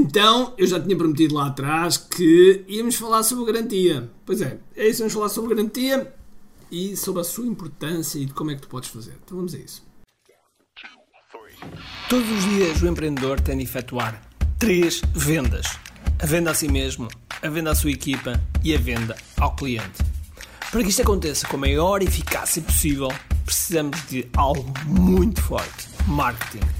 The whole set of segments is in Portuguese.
Então, eu já tinha prometido lá atrás que íamos falar sobre garantia. Pois é, é isso, vamos falar sobre garantia e sobre a sua importância e de como é que tu podes fazer. Então vamos a isso. Todos os dias o empreendedor tem de efetuar três vendas: a venda a si mesmo, a venda à sua equipa e a venda ao cliente. Para que isto aconteça com a maior eficácia possível, precisamos de algo muito forte: marketing.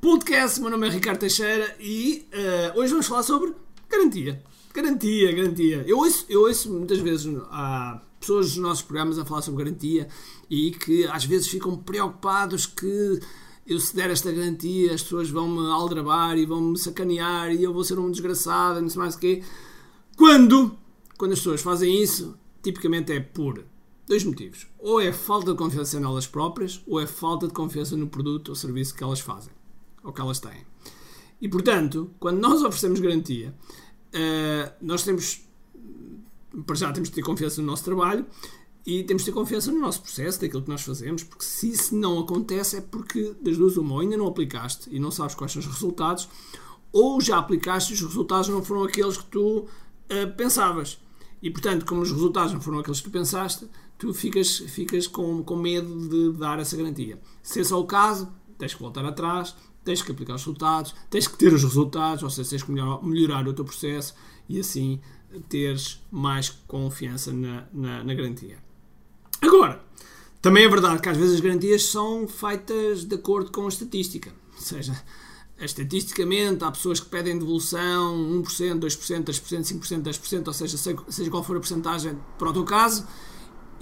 podcast. Meu nome é Ricardo Teixeira e uh, hoje vamos falar sobre garantia. Garantia, garantia. Eu ouço, eu ouço muitas vezes há pessoas dos nossos programas a falar sobre garantia e que às vezes ficam preocupados que eu se der esta garantia as pessoas vão-me aldrabar e vão-me sacanear e eu vou ser um desgraçado, não sei mais o quê. Quando, quando as pessoas fazem isso, tipicamente é por dois motivos. Ou é falta de confiança nelas próprias, ou é falta de confiança no produto ou serviço que elas fazem ou que elas têm. E portanto, quando nós oferecemos garantia, uh, nós temos, para já, temos de ter confiança no nosso trabalho e temos de ter confiança no nosso processo, daquilo que nós fazemos, porque se isso não acontece é porque das duas uma, ou ainda não aplicaste e não sabes quais são os resultados, ou já aplicaste e os resultados não foram aqueles que tu uh, pensavas. E portanto, como os resultados não foram aqueles que tu pensaste, tu ficas, ficas com, com medo de dar essa garantia. Se esse é o caso, tens que voltar atrás, tens que aplicar os resultados, tens que ter os resultados, ou seja, tens que melhorar, melhorar o teu processo e assim teres mais confiança na, na, na, garantia. Agora, também é verdade que às vezes as garantias são feitas de acordo com a estatística, ou seja, estatisticamente há pessoas que pedem devolução 1%, 2%, 3%, 5%, 10%, ou seja, seja qual for a porcentagem para o teu caso,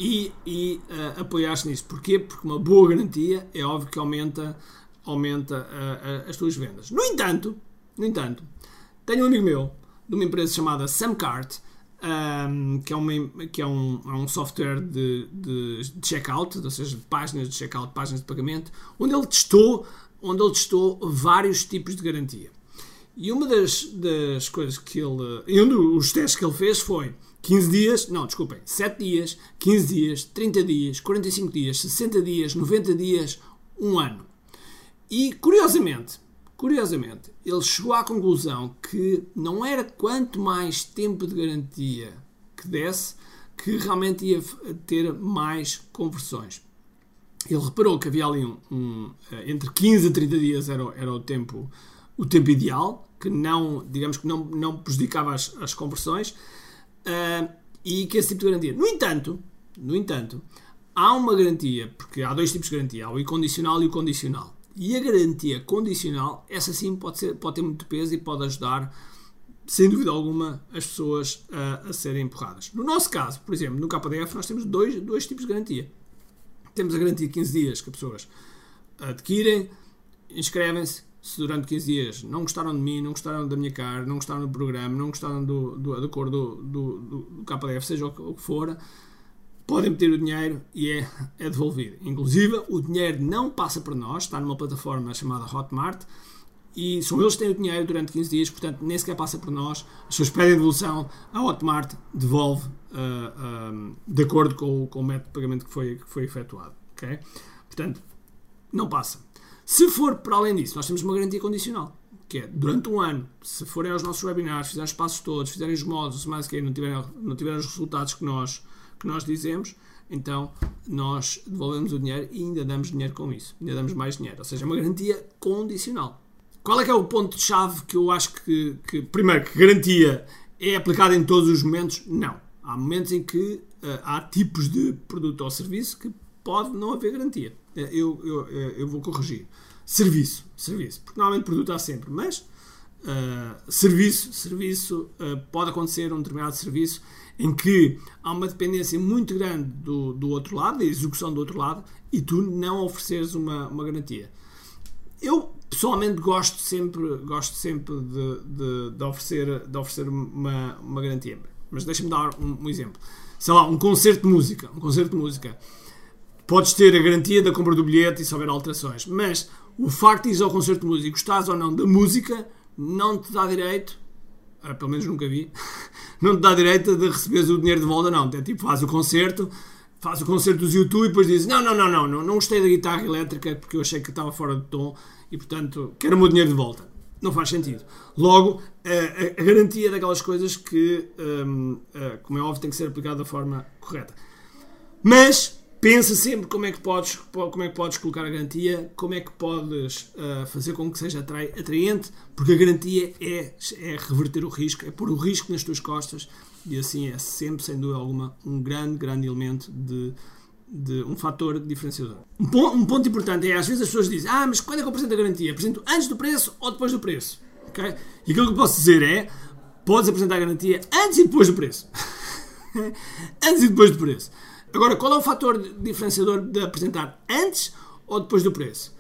e, e uh, apoiar-se nisso. Porquê? Porque uma boa garantia é óbvio que aumenta aumenta uh, uh, as tuas vendas. No entanto, no entanto, tenho um amigo meu de uma empresa chamada Samcart, um, que, é, uma, que é, um, é um software de, de, de checkout, ou seja, de páginas de checkout, páginas de pagamento, onde ele testou, onde ele testou vários tipos de garantia. E uma das, das coisas que ele. E um dos testes que ele fez foi 15 dias, não, desculpem, 7 dias, 15 dias, 30 dias, 45 dias, 60 dias, 90 dias, 1 ano. E curiosamente, curiosamente, ele chegou à conclusão que não era quanto mais tempo de garantia que desse que realmente ia ter mais conversões. Ele reparou que havia ali um, um entre 15 a 30 dias era, era o tempo o tempo ideal, que não, digamos que não, não prejudicava as, as conversões, uh, e que esse tipo de garantia. No entanto, no entanto, há uma garantia, porque há dois tipos de garantia, há o incondicional e o condicional. E a garantia condicional, essa sim pode, ser, pode ter muito peso e pode ajudar, sem dúvida alguma, as pessoas a, a serem empurradas. No nosso caso, por exemplo, no KDF, nós temos dois, dois tipos de garantia. Temos a garantia de 15 dias que as pessoas adquirem, inscrevem-se, se durante 15 dias não gostaram de mim, não gostaram da minha cara, não gostaram do programa, não gostaram do, do, da cor do, do, do KDF, seja o que for, podem meter o dinheiro e é, é devolvido. Inclusive, o dinheiro não passa para nós, está numa plataforma chamada Hotmart e são eles que têm o dinheiro durante 15 dias, portanto, nem sequer passa para nós. As pessoas pedem devolução, a Hotmart devolve uh, de acordo com, com, o método de pagamento que foi, que foi efetuado. Okay? Portanto, não passa. Se for para além disso, nós temos uma garantia condicional que é durante um ano, se forem aos nossos webinars, fizerem os passos todos, fizerem os modos, mais que não tiverem, não tiverem os resultados que nós que nós dizemos, então nós devolvemos o dinheiro e ainda damos dinheiro com isso. Ainda damos mais dinheiro. Ou seja, é uma garantia condicional. Qual é que é o ponto-chave que eu acho que, que, primeiro, que garantia é aplicada em todos os momentos? Não. Há momentos em que uh, há tipos de produto ou serviço que pode não haver garantia. Eu, eu, eu vou corrigir. Serviço, serviço. Porque normalmente produto há sempre, mas uh, serviço, serviço uh, pode acontecer um determinado serviço em que há uma dependência muito grande do, do outro lado, da execução do outro lado, e tu não ofereceres uma, uma garantia. Eu pessoalmente gosto sempre, gosto sempre de, de, de oferecer, de oferecer uma, uma garantia. Mas deixa-me dar um, um, exemplo. Sei lá, um concerto de música. Um concerto de música. Podes ter a garantia da compra do bilhete e se houver alterações. Mas o facto de ir ao concerto de música, ou não da música, não te dá direito, ah, pelo menos nunca vi, não te dá direito de receberes o dinheiro de volta, não. É tipo, faz o concerto, faz o concerto dos YouTube e depois dizes: não, não, não, não, não, não gostei da guitarra elétrica porque eu achei que estava fora de tom e portanto quero o meu dinheiro de volta. Não faz sentido. Logo, a, garantia daquelas coisas que, um, uh, como é óbvio, tem que ser aplicada da forma correta. Mas pensa sempre como é que podes, como é que podes colocar a garantia, como é que podes uh, fazer com que seja atraente, porque a garantia é, é reverter o risco, é pôr o risco nas tuas costas e assim é sempre, sem dúvida alguma, um grande, grande elemento de de um fator diferenciador. Um ponto, um ponto, importante é, às vezes as pessoas dizem, ah, mas quando é que eu apresento a garantia? Apresento antes do preço ou depois do preço? Okay? E aquilo que eu posso dizer é, podes apresentar a garantia antes e depois do preço. antes e depois do preço. Agora, qual é o fator diferenciador de apresentar antes ou depois do preço?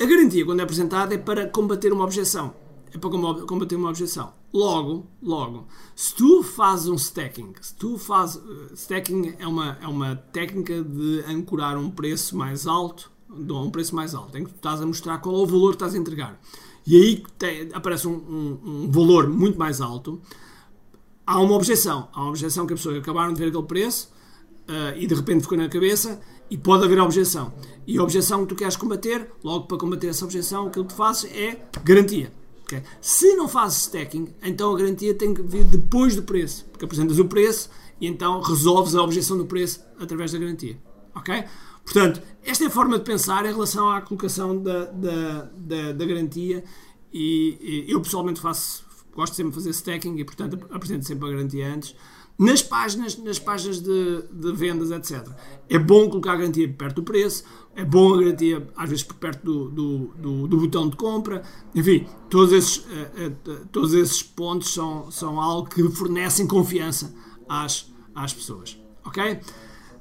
A garantia, quando é apresentada, é para combater uma objeção. É para combater uma objeção. Logo, logo, se tu fazes um stacking, se tu fazes. Uh, stacking é uma, é uma técnica de ancorar um preço mais alto, um preço mais alto, em que tu estás a mostrar qual é o valor que estás a entregar. E aí te, aparece um, um, um, valor muito mais alto. Há uma objeção. Há uma objeção que a pessoa acabaram de ver aquele preço uh, e de repente ficou na cabeça e pode haver objeção. E a objeção que tu queres combater, logo para combater essa objeção, aquilo que tu fazes é garantia. Okay? Se não fazes stacking, então a garantia tem que vir depois do preço, porque apresentas o preço e então resolves a objeção do preço através da garantia. Ok? Portanto, esta é a forma de pensar em relação à colocação da, da, da, da garantia e, e, eu pessoalmente faço, gosto sempre de fazer stacking e portanto apresento sempre a garantia antes nas páginas, nas páginas de, de, vendas, etc. É bom colocar a garantia perto do preço, é bom a garantia às vezes perto do, do, do, do botão de compra, enfim, todos esses, uh, uh, todos esses pontos são, são algo que fornecem confiança às, às pessoas. Ok?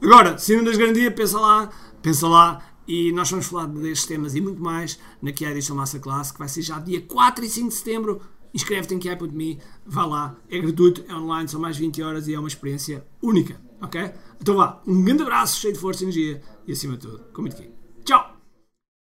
Agora, sendo das garantias, pensa lá, pensa lá e nós vamos falar destes temas e muito mais na que é a edição Masterclass, que vai ser já dia 4 e 5 de setembro inscreve-te em Cap.me, vá lá, é gratuito, é online, são mais 20 horas e é uma experiência única, ok? Então vá, um grande abraço, cheio de força e energia e acima de tudo, comente aqui.